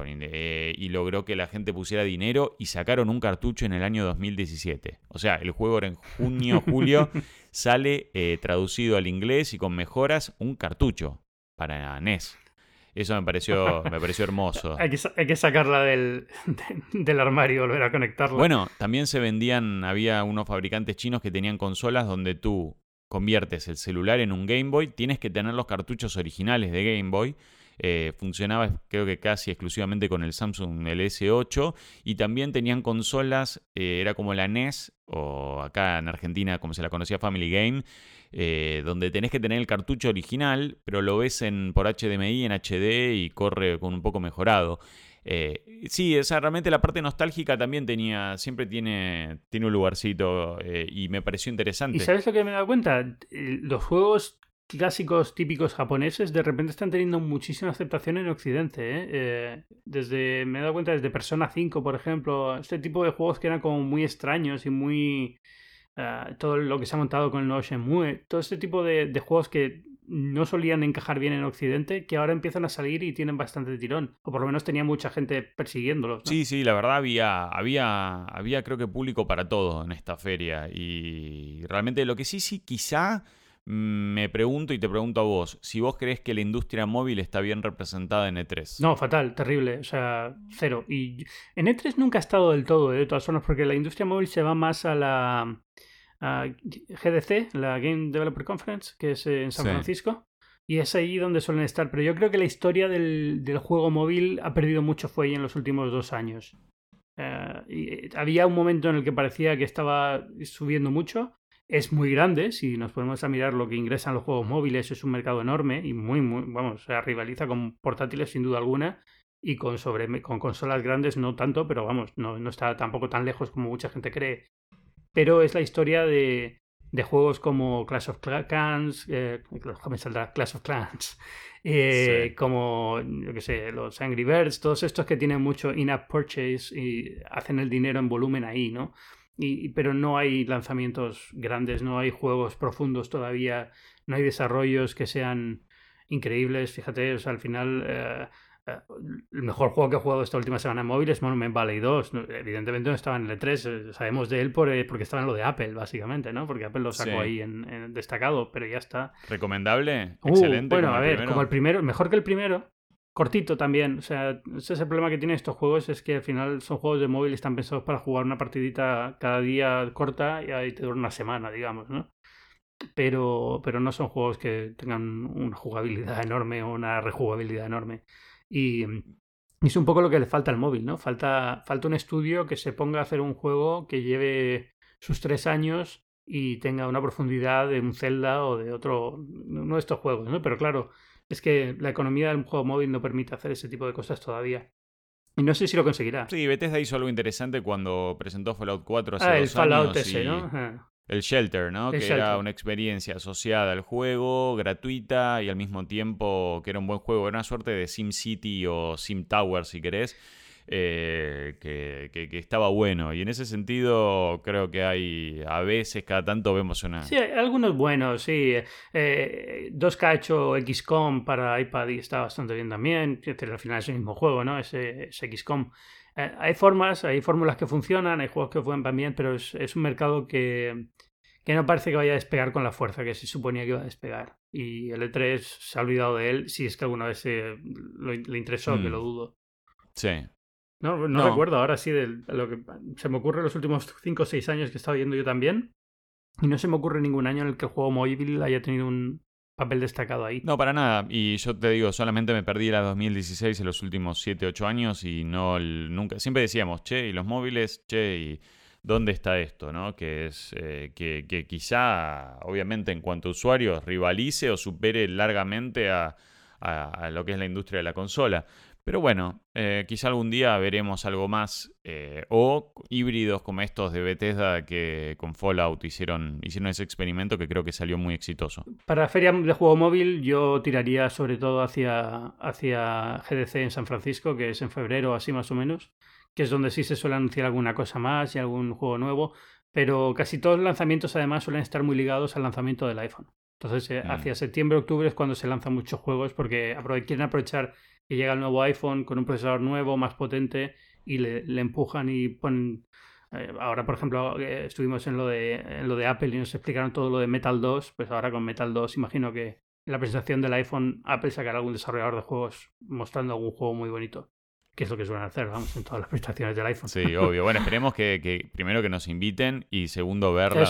eh, y logró que la gente pusiera dinero y sacaron un cartucho en el año 2017. O sea, el juego era en junio, julio, sale eh, traducido al inglés y con mejoras un cartucho para NES. Eso me pareció, me pareció hermoso. Hay que, hay que sacarla del, de- del armario y volver a conectarla. Bueno, también se vendían, había unos fabricantes chinos que tenían consolas donde tú conviertes el celular en un Game Boy, tienes que tener los cartuchos originales de Game Boy. eh, funcionaba creo que casi exclusivamente con el Samsung el S8 y también tenían consolas, eh, era como la NES o acá en Argentina como se la conocía Family Game, eh, donde tenés que tener el cartucho original, pero lo ves en, por HDMI en HD y corre con un poco mejorado. Eh, sí, o realmente la parte nostálgica también tenía, siempre tiene, tiene un lugarcito eh, y me pareció interesante. ¿Y sabes lo que me he dado cuenta? Eh, Los juegos clásicos típicos japoneses de repente están teniendo muchísima aceptación en Occidente. Eh, desde, me he dado cuenta desde Persona 5, por ejemplo, este tipo de juegos que eran como muy extraños y muy... ah, todo lo que se ha montado con el nuevo Shenmue, todo este tipo de, de juegos que no solían encajar bien en Occidente, que ahora empiezan a salir y tienen bastante tirón. O por lo menos tenía mucha gente persiguiéndolos. ¿no? Sí, sí, la verdad había, había, había creo que público para todo en esta feria. Y realmente lo que sí, sí, quizá mm, me pregunto y te pregunto a vos, si vos crees que la industria móvil está bien representada en E E3. No, fatal, terrible, o sea, cero. Y en E3 nunca ha estado del todo, ¿eh? de todas formas, porque la industria móvil se va más a la a GDC, la Game Developer Conference, que es en San Sí. Francisco, y es ahí donde suelen estar. Pero yo creo que la historia del, del juego móvil ha perdido mucho fuelle en los últimos dos años. Eh, y, eh, había un momento en el que parecía que estaba subiendo mucho. Es muy grande, si nos ponemos a mirar lo que ingresan los juegos móviles, es un mercado enorme y muy, muy, vamos, o sea, rivaliza con portátiles sin duda alguna y con, sobre, con consolas grandes no tanto, pero vamos, no, no está tampoco tan lejos como mucha gente cree. Pero es la historia de, de juegos como Clash of Clans, eh, me saldrá Clash of Clans, eh, Sí. como, yo qué sé, los Angry Birds, todos estos que tienen mucho in-app purchase y hacen el dinero en volumen ahí, ¿no? Y, pero no hay lanzamientos grandes, no hay juegos profundos todavía, no hay desarrollos que sean increíbles. Fíjate, o sea, al final eh, el mejor juego que he jugado esta última semana en móvil es Monument Valley 2. Evidentemente no estaba en el E3, sabemos de él por, porque estaba en lo de Apple, básicamente, ¿no? Porque Apple lo sacó ahí en, destacado, pero ya está. ¿Recomendable? Uh, Excelente. Bueno, a ver, como el primero, mejor que el primero, cortito también. O sea, ese es el problema que tienen estos juegos, es que al final son juegos de móvil y están pensados para jugar una partidita cada día corta y ahí te dura una semana, digamos, ¿no? Pero, pero no son juegos que tengan una jugabilidad enorme o una rejugabilidad enorme. Y, es un poco lo que le falta al móvil, ¿no? Falta, falta un estudio que se ponga a hacer un juego que lleve sus tres años y tenga una profundidad de un Zelda o de otro, uno de estos juegos, ¿no? Pero claro, es que la economía del juego móvil no permite hacer ese tipo de cosas todavía. Y no sé si lo conseguirá. Sí, Bethesda hizo algo interesante cuando presentó Fallout 4 hace ah, el Fallout ese, ¿no? El Shelter, ¿no? que era una experiencia asociada al juego, gratuita y al mismo tiempo que era un buen juego. Era una suerte de Sim City o Sim Tower, si querés. Eh, que, que, estaba bueno. Y en ese sentido, creo que hay a veces, cada tanto vemos una. Sí, hay algunos buenos, sí. Eh, 2K ha hecho XCOM para iPad y está bastante bien también. Al final es el mismo juego, ¿no? Ese, XCOM. Eh, hay formas, hay fórmulas que funcionan, hay juegos que funcionan bien, pero es, es un mercado que, que no parece que vaya a despegar con la fuerza que se suponía que iba a despegar. Y el E3 se ha olvidado de él, si es que alguna vez le interesó, que lo mm. dudo. Sí. No, no, recuerdo ahora sí de lo que se me ocurre los últimos 5 o 6 años que he estado viendo yo también. Y no se me ocurre ningún año en el que el juego móvil haya tenido un papel destacado ahí. No, para nada. Y yo te digo, solamente me perdí la 2016 en los últimos 7, 8 años y no nunca. Siempre decíamos, che, y los móviles, che, y dónde está esto, ¿no? Que es eh, que, quizá, obviamente, en cuanto a usuarios, rivalice o supere largamente a, lo que es la industria de la consola. Pero bueno, eh, quizá algún día veremos algo más eh, o híbridos como estos de Bethesda que con Fallout hicieron, hicieron ese experimento que creo que salió muy exitoso. Para feria de juego móvil yo tiraría sobre todo hacia, hacia GDC en San Francisco, que es en febrero así más o menos, que es donde sí se suele anunciar alguna cosa más y algún juego nuevo, pero casi todos los lanzamientos además suelen estar muy ligados al lanzamiento del iPhone. Entonces, eh, mm. hacia septiembre, octubre es cuando se lanzan muchos juegos porque quieren aprovechar que llega el nuevo iPhone con un procesador nuevo, más potente, y le, empujan y ponen... Eh, ahora, por ejemplo, eh, estuvimos en lo, de, en lo de Apple y nos explicaron todo lo de Metal 2, pues ahora con Metal 2 imagino que en la presentación del iPhone Apple sacará algún desarrollador de juegos mostrando algún juego muy bonito que es lo que suelen hacer, vamos, en todas las prestaciones del iPhone. Sí, obvio. Bueno, esperemos que, primero que nos inviten y segundo verla,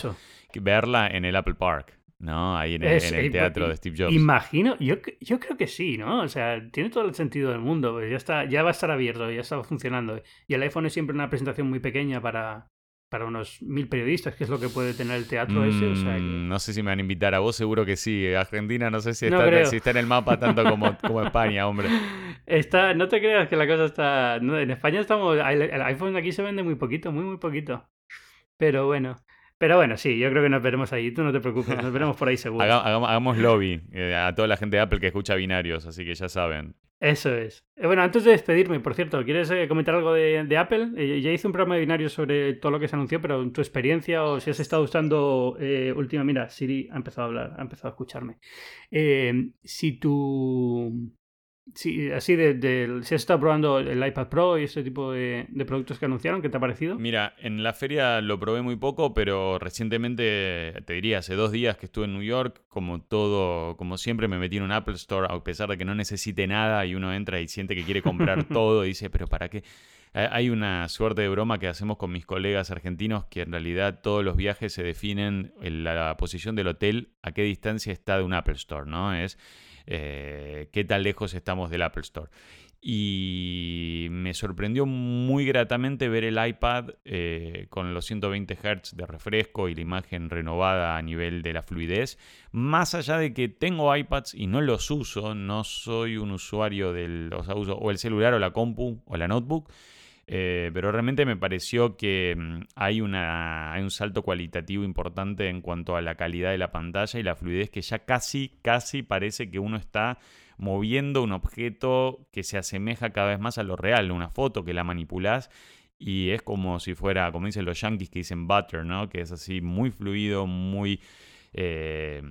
verla en el Apple Park. ¿No? Ahí en el, teatro de Steve Jobs. Imagino, yo, yo creo que sí, ¿no? O sea, tiene todo el sentido del mundo. Pues ya, está, ya va a estar abierto, ya está funcionando. Y el iPhone es siempre una presentación muy pequeña para, para unos mil periodistas, que es lo que puede tener el teatro ese. Mm, no sé si me van a invitar a vos, seguro que sí. Argentina no sé si está, si está en el mapa tanto como, como España, hombre. Está, no te creas que la cosa está... en España estamos... El iPhone aquí se vende muy poquito, muy, muy poquito. Pero bueno. Pero bueno, sí, yo creo que nos veremos ahí. Tú no te preocupes, nos veremos por ahí seguro. hagamos, lobby eh, a toda la gente de Apple que escucha binarios, así que ya saben. Eso es. Eh, bueno, antes de despedirme, por cierto, ¿quieres eh, comentar algo de, Apple? ya hice un programa de binarios sobre todo lo que se anunció, pero en tu experiencia o si has estado usando última, mira, Siri ha empezado a hablar, ha empezado a escucharme. si tu Sí, así de, si has estado probando el iPad Pro y ese tipo de, productos que anunciaron, ¿qué te ha parecido? Mira, en la feria lo probé muy poco, pero recientemente, te diría, hace dos días que estuve en New York, como todo, como siempre me metí en un Apple Store, a pesar de que no necesite nada y uno entra y siente que quiere comprar todo y dice, pero ¿para qué? Hay una suerte de broma que hacemos con mis colegas argentinos que en realidad todos los viajes se definen en la posición del hotel, a qué distancia está de un Apple Store, ¿no? Es eh, qué tan lejos estamos del Apple Store. Y me sorprendió muy gratamente ver el iPad eh, con los 120 Hz de refresco y la imagen renovada a nivel de la fluidez. Más allá de que tengo iPads y no los uso, no soy un usuario del o el celular o la compu o la notebook. Eh, pero realmente me pareció que mm, hay, una, hay un salto cualitativo importante en cuanto a la calidad de la pantalla y la fluidez que ya casi, casi parece que uno está moviendo un objeto que se asemeja cada vez más a lo real, una foto que la manipulás y es como si fuera, como dicen los yankees que dicen butter, ¿no? Que es así muy fluido, muy... Eh,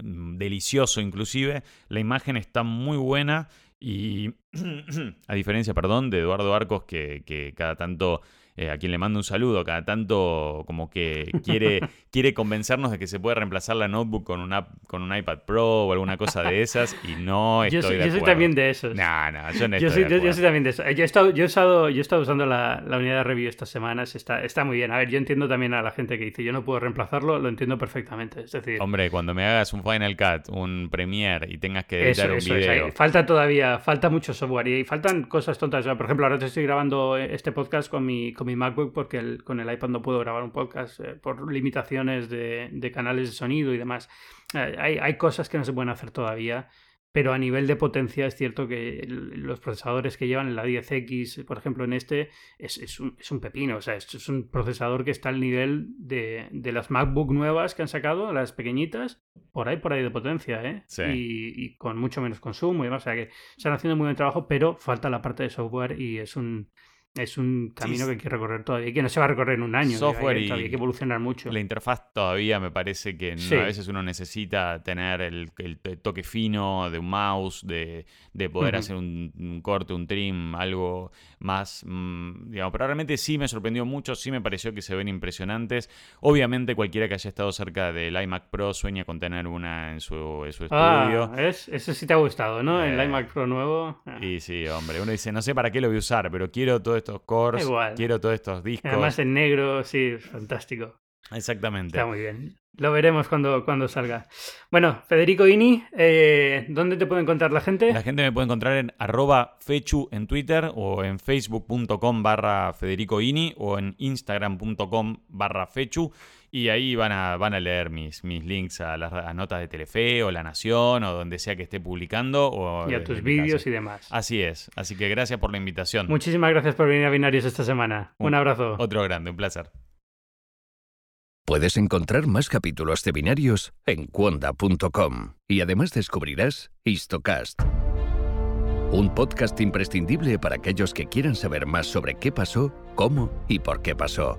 delicioso inclusive, la imagen está muy buena Y a diferencia, perdón, de Eduardo Arcos, que, que cada tanto eh, a quien le mando un saludo, cada tanto como que quiere, quiere convencernos de que se puede reemplazar la notebook con, una, con un iPad Pro o alguna cosa de esas y no estoy yo soy, de yo soy también de esos. No, no, yo no estoy yo, soy, de yo, acuerdo. yo soy también de eso. Yo he estado, yo he estado, yo he estado usando la, la unidad de review estas semanas. Está, está muy bien. A ver, yo entiendo también a la gente que dice yo no puedo reemplazarlo, lo entiendo perfectamente. Es decir, Hombre, cuando me hagas un Final Cut, un Premiere y tengas que eso, editar un eso es, video. Falta todavía, falta mucho software y faltan cosas tontas. O sea, por ejemplo, ahora te estoy grabando este podcast con mi, con mi MacBook porque el- con el iPad no puedo grabar un podcast eh, por limitaciones de, de canales de sonido y demás. Eh, hay, hay cosas que no se pueden hacer todavía. Pero a nivel de potencia es cierto que el- los procesadores que llevan en la 10X, por ejemplo, en este, es, es un, es un pepino. O sea, es, es un procesador que está al nivel de, de las MacBook nuevas que han sacado, las pequeñitas, por ahí, por ahí de potencia, ¿eh? Sí. Y, y con mucho menos consumo y demás. O sea que están haciendo muy buen trabajo, pero falta la parte de software y es un, es un camino que hay que recorrer todavía y que no se va a recorrer en un año. Software hay, y- todavía hay que evolucionar mucho. La interfaz todavía me parece que Sí. a veces uno necesita tener el, el toque fino de un mouse, de, de poder hacer un, un corte, un trim, algo más, mm, digamos, pero realmente sí me sorprendió mucho, sí me pareció que se ven impresionantes. Obviamente cualquiera que haya estado cerca del iMac Pro sueña con tener una en su, en su estudio. Ah, ¿ves? Ese sí te ha gustado, ¿no? El Eh, iMac Pro nuevo. ah. Y sí, hombre, uno dice, no sé para qué lo voy a usar, pero quiero todos estos cores, Igual. quiero todos estos discos. Además en negro, sí, fantástico. Exactamente. Está muy bien. Lo veremos cuando, cuando salga. Bueno, Federico Ini, eh, ¿dónde te puede encontrar la gente? La gente me puede encontrar en arroba fechu en Twitter o en facebook.com barra federicoini o en instagram.com barra fechu y ahí van a, van a leer mis, mis links a las a notas de Telefe o La Nación o donde sea que esté publicando o Y a tus vídeos y demás. Así es, así que gracias por la invitación. Muchísimas gracias por venir a Binarios esta semana. Un Un- abrazo. Otro grande, un placer. Puedes encontrar más capítulos de binarios en cuonda.com y además descubrirás Histocast, un podcast imprescindible para aquellos que quieran saber más sobre qué pasó, cómo y por qué pasó.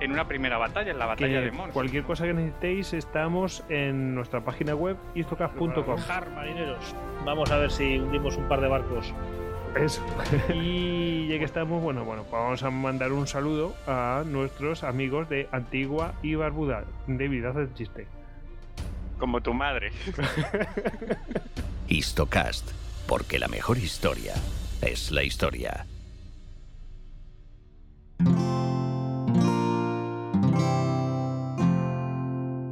en una primera batalla, en la batalla Que de Mons. cualquier cosa que necesitéis estamos en nuestra página web histocast.com. Jar, marineros. Vamos a ver si hundimos un par de barcos. Eso. y ya que estamos, bueno, bueno, pues vamos a mandar un saludo a nuestros amigos de Antigua y Barbuda. David, haz el chiste. Como tu madre. Histocast, porque la mejor historia es la historia.